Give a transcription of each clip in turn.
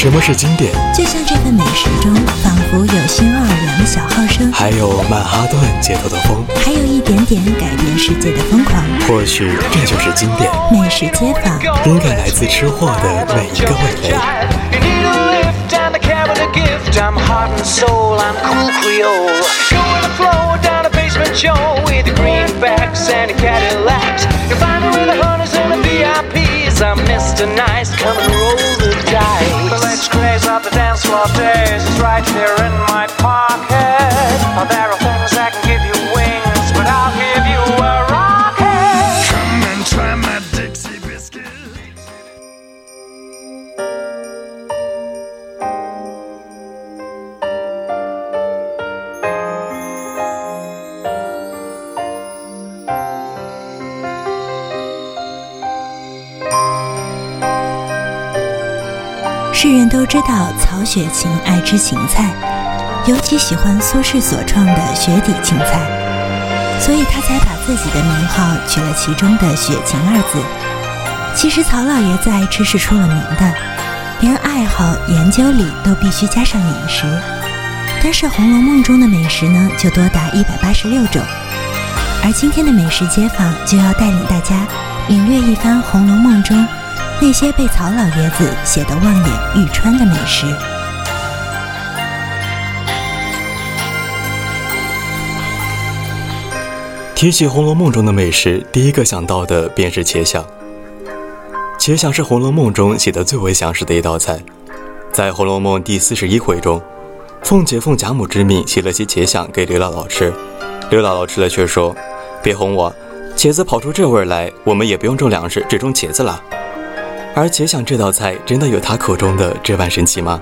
什么是经典？就像这份美食中，仿佛有新奥尔良的小号声，还有曼哈顿街头的风，还有一点点改变世界的疯狂。或许这就是经典。美食街坊，灵感来自吃货的每一个味蕾。the dance floor days. Is right here in my 世人都知道曹雪芹爱吃芹菜，尤其喜欢苏轼所创的雪底芹菜，所以他才把自己的名号取了其中的“雪芹”二字。其实曹老爷子爱吃是出了名的，连爱好研究里都必须加上饮食。但是《红楼梦》中的美食呢，就多达一百八十六种。而今天的美食街坊就要带领大家领略一番《红楼梦》中。那些被曹老爷子写得望眼欲穿的美食。提起《红楼梦》中的美食，第一个想到的便是茄鲞。茄鲞是《红楼梦》中写的最为详实的一道菜。在《红楼梦》第四十一回中，凤姐奉贾母之命写了些茄鲞给刘姥姥吃，刘姥姥吃了却说：“别哄我，茄子跑出这味来，我们也不用种粮食，只种茄子了。”而茄想这道菜真的有他口中的这般神奇吗？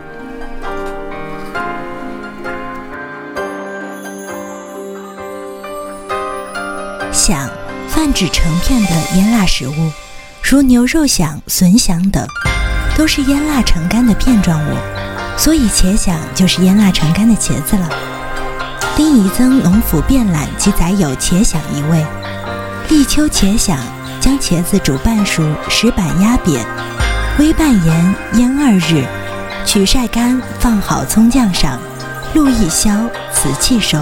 想，泛指成片的腌腊食物，如牛肉想、笋想等，都是腌腊成干的片状物，所以茄想就是腌腊成干的茄子了。丁仪增《农府变懒，即载有茄鲞一味，立秋茄鲞。将茄子煮半熟，石板压扁，微拌盐腌二日，取晒干，放好葱酱上，露一消，瓷器收。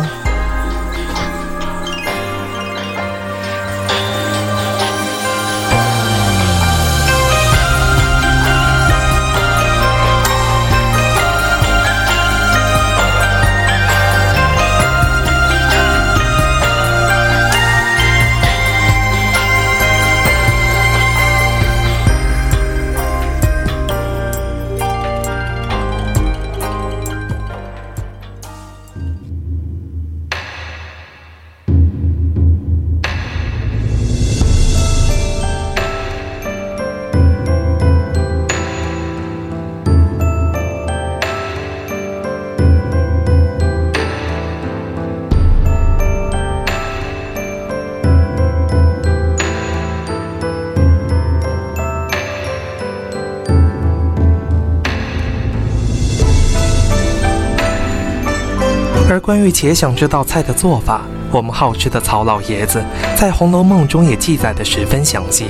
关于茄鲞这道菜的做法，我们好吃的曹老爷子在《红楼梦》中也记载得十分详细。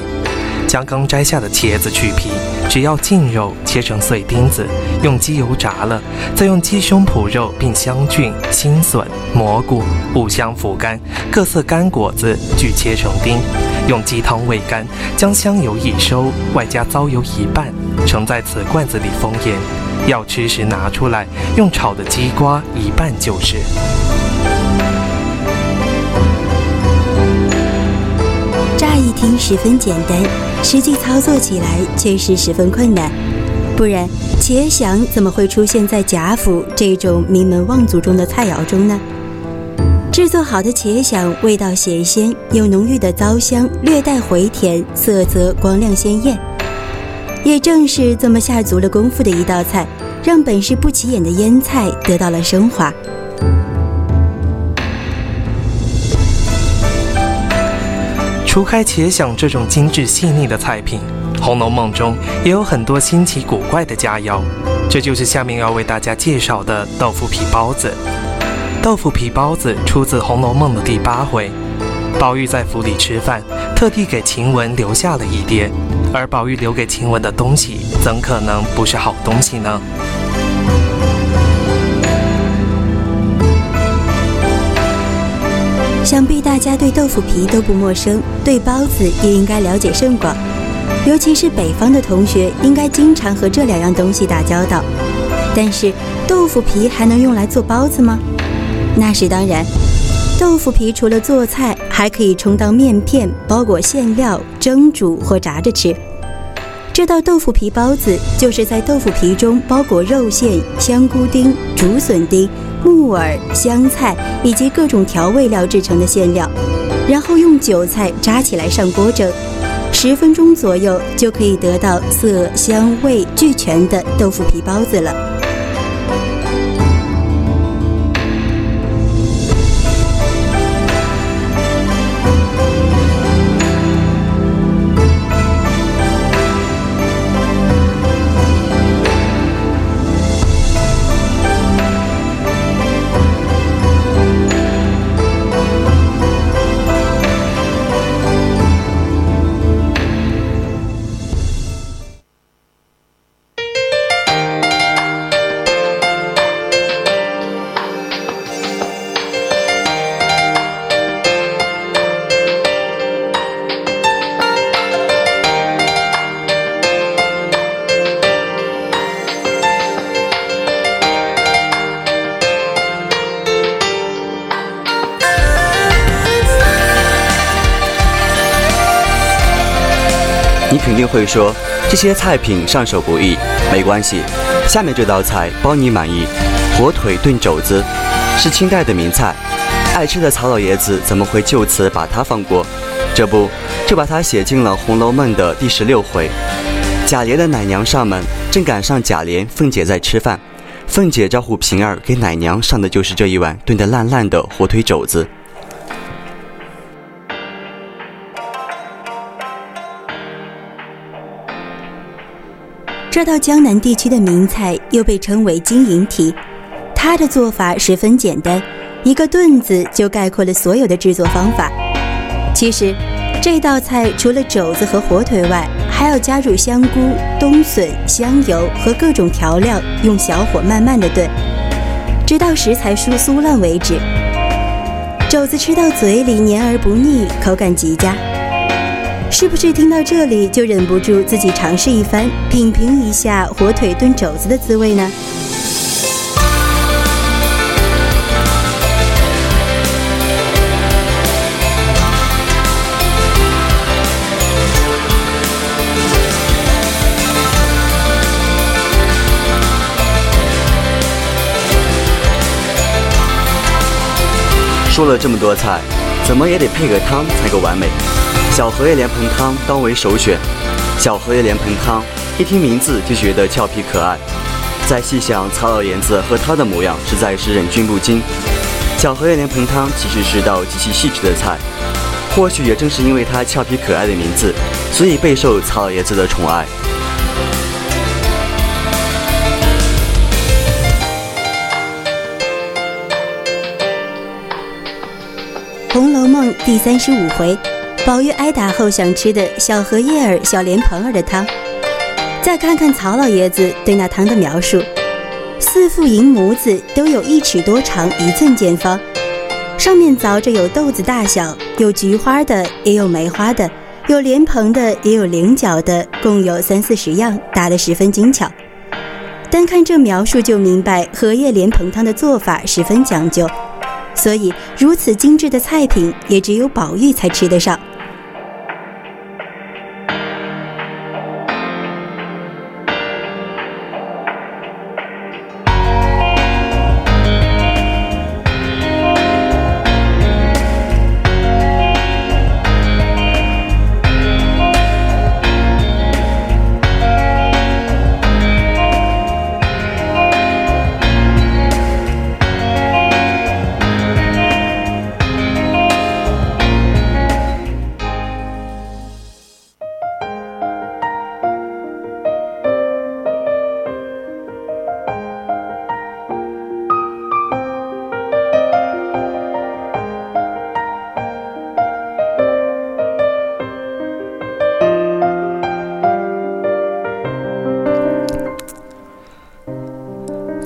将刚摘下的茄子去皮，只要净肉切成碎丁子，用鸡油炸了，再用鸡胸脯肉并香菌、青笋、蘑菇、五香腐干、各色干果子俱切成丁，用鸡汤煨干，将香油一收，外加糟油一半，盛在瓷罐子里封严。要吃时拿出来，用炒的鸡瓜一拌就是。乍一听十分简单，实际操作起来却是十分困难。不然，茄鲞怎么会出现在贾府这种名门望族中的菜肴中呢？制作好的茄鲞味道咸鲜，有浓郁的糟香，略带回甜，色泽光亮鲜艳。也正是这么下足了功夫的一道菜，让本是不起眼的腌菜得到了升华。除开茄想这种精致细腻的菜品，《红楼梦》中也有很多新奇古怪的佳肴，这就是下面要为大家介绍的豆腐皮包子。豆腐皮包子出自《红楼梦》的第八回，宝玉在府里吃饭，特地给晴雯留下了一碟。而宝玉留给晴雯的东西，怎可能不是好东西呢？想必大家对豆腐皮都不陌生，对包子也应该了解甚广。尤其是北方的同学，应该经常和这两样东西打交道。但是，豆腐皮还能用来做包子吗？那是当然。豆腐皮除了做菜，还可以充当面片，包裹馅料，蒸煮或炸着吃。这道豆腐皮包子，就是在豆腐皮中包裹肉馅、香菇丁、竹笋丁。木耳、香菜以及各种调味料制成的馅料，然后用韭菜扎起来上锅蒸，十分钟左右就可以得到色香味俱全的豆腐皮包子了。你肯定会说，这些菜品上手不易，没关系。下面这道菜包你满意，火腿炖肘子，是清代的名菜。爱吃的曹老爷子怎么会就此把它放过？这不，就把它写进了《红楼梦》的第十六回。贾琏的奶娘上门，正赶上贾琏、凤姐在吃饭，凤姐招呼平儿给奶娘上的就是这一碗炖得烂烂的火腿肘子。这道江南地区的名菜又被称为金银蹄，它的做法十分简单，一个“炖”字就概括了所有的制作方法。其实，这道菜除了肘子和火腿外，还要加入香菇、冬笋、香油和各种调料，用小火慢慢的炖，直到食材酥酥烂为止。肘子吃到嘴里黏而不腻，口感极佳。是不是听到这里就忍不住自己尝试一番，品评一下火腿炖肘子的滋味呢？说了这么多菜，怎么也得配个汤才够完美。小荷叶莲蓬汤当为首选。小荷叶莲蓬汤，一听名字就觉得俏皮可爱。再细想曹老爷子和他的模样，实在是忍俊不禁。小荷叶莲蓬汤其实是道极其细致的菜，或许也正是因为它俏皮可爱的名字，所以备受曹老爷子的宠爱。《红楼梦》第三十五回。宝玉挨打后想吃的小荷叶儿、小莲蓬儿的汤，再看看曹老爷子对那汤的描述：四副银模子都有一尺多长，一寸见方，上面凿着有豆子大小，有菊花的，也有梅花的，有莲蓬的，也有菱角的，共有三四十样，打得十分精巧。单看这描述就明白，荷叶莲蓬汤的做法十分讲究，所以如此精致的菜品，也只有宝玉才吃得上。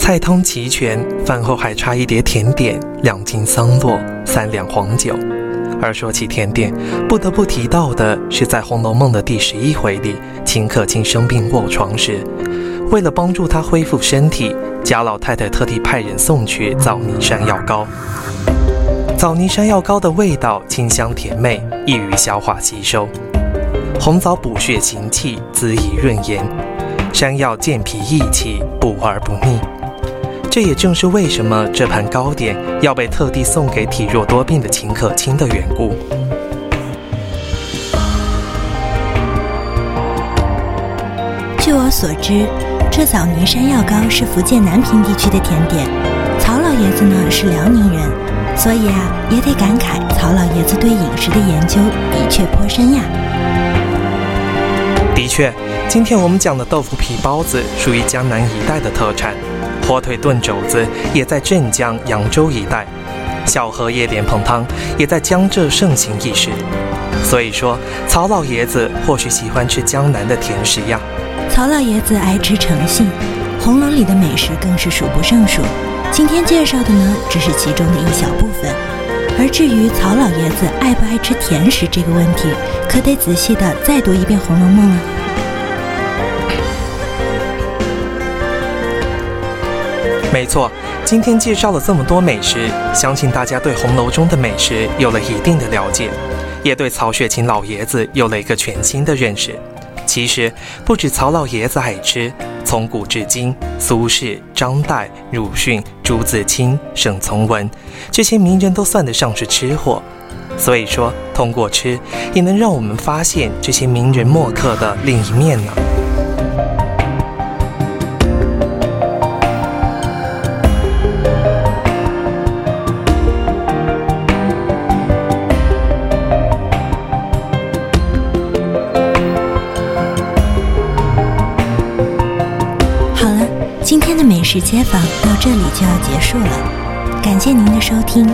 菜汤齐全，饭后还差一碟甜点，两斤桑洛，三两黄酒。而说起甜点，不得不提到的是，在《红楼梦》的第十一回里，秦可卿生病卧床时，为了帮助她恢复身体，贾老太太特地派人送去枣泥山药膏。枣泥山药膏的味道清香甜美，易于消化吸收。红枣补血行气，滋益润颜；山药健脾益气，补而不腻。这也正是为什么这盘糕点要被特地送给体弱多病的秦可卿的缘故。据我所知，这枣泥山药糕是福建南平地区的甜点。曹老爷子呢是辽宁人，所以啊，也得感慨曹老爷子对饮食的研究的确颇深呀。的确，今天我们讲的豆腐皮包子属于江南一带的特产。火腿炖肘子也在镇江、扬州一带，小荷叶莲蓬汤也在江浙盛行一时。所以说，曹老爷子或许喜欢吃江南的甜食呀。曹老爷子爱吃诚信，红楼里的美食更是数不胜数。今天介绍的呢，只是其中的一小部分。而至于曹老爷子爱不爱吃甜食这个问题，可得仔细的再读一遍《红楼梦》了。没错，今天介绍了这么多美食，相信大家对红楼中的美食有了一定的了解，也对曹雪芹老爷子有了一个全新的认识。其实不止曹老爷子爱吃，从古至今，苏轼、张岱、鲁迅、朱自清、沈从文这些名人都算得上是吃货。所以说，通过吃，也能让我们发现这些名人墨客的另一面呢。是街坊到这里就要结束了，感谢您的收听。